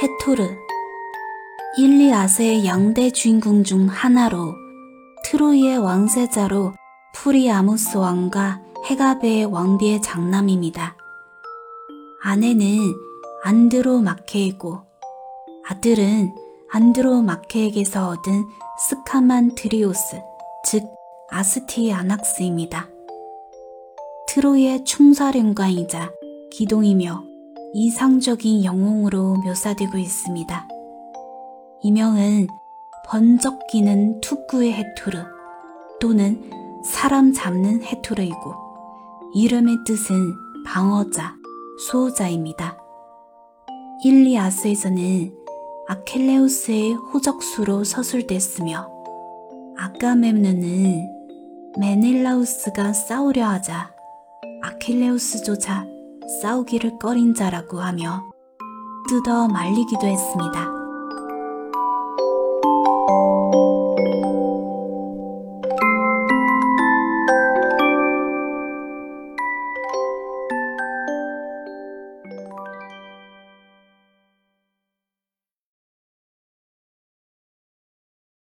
헥토르 일리아스의 양대 주인공 중 하나로 트로이의 왕세자로 프리아무스 왕과 헤카베 왕비의 장남입니다. 아내는 안드로마케이고 아들은 안드로마케에게서 얻은 스카만드리오스, 즉 아스티아낙스입니다. 트로이의 총사령관이자 기동이며 이상적인 영웅으로 묘사되고 있습니다. 이명은 번쩍기는 투구의 헤토르 또는 사람 잡는 헤토르이고 이름의 뜻은 방어자, 수호자입니다. 일리아스에서는 아켈레우스의 호적수로 서술됐으며 아가멤눈은 메넬라우스가 싸우려 하자 아킬레우스조차 싸우기를 꺼린 자라고 하며 뜯어 말리기도 했습니다.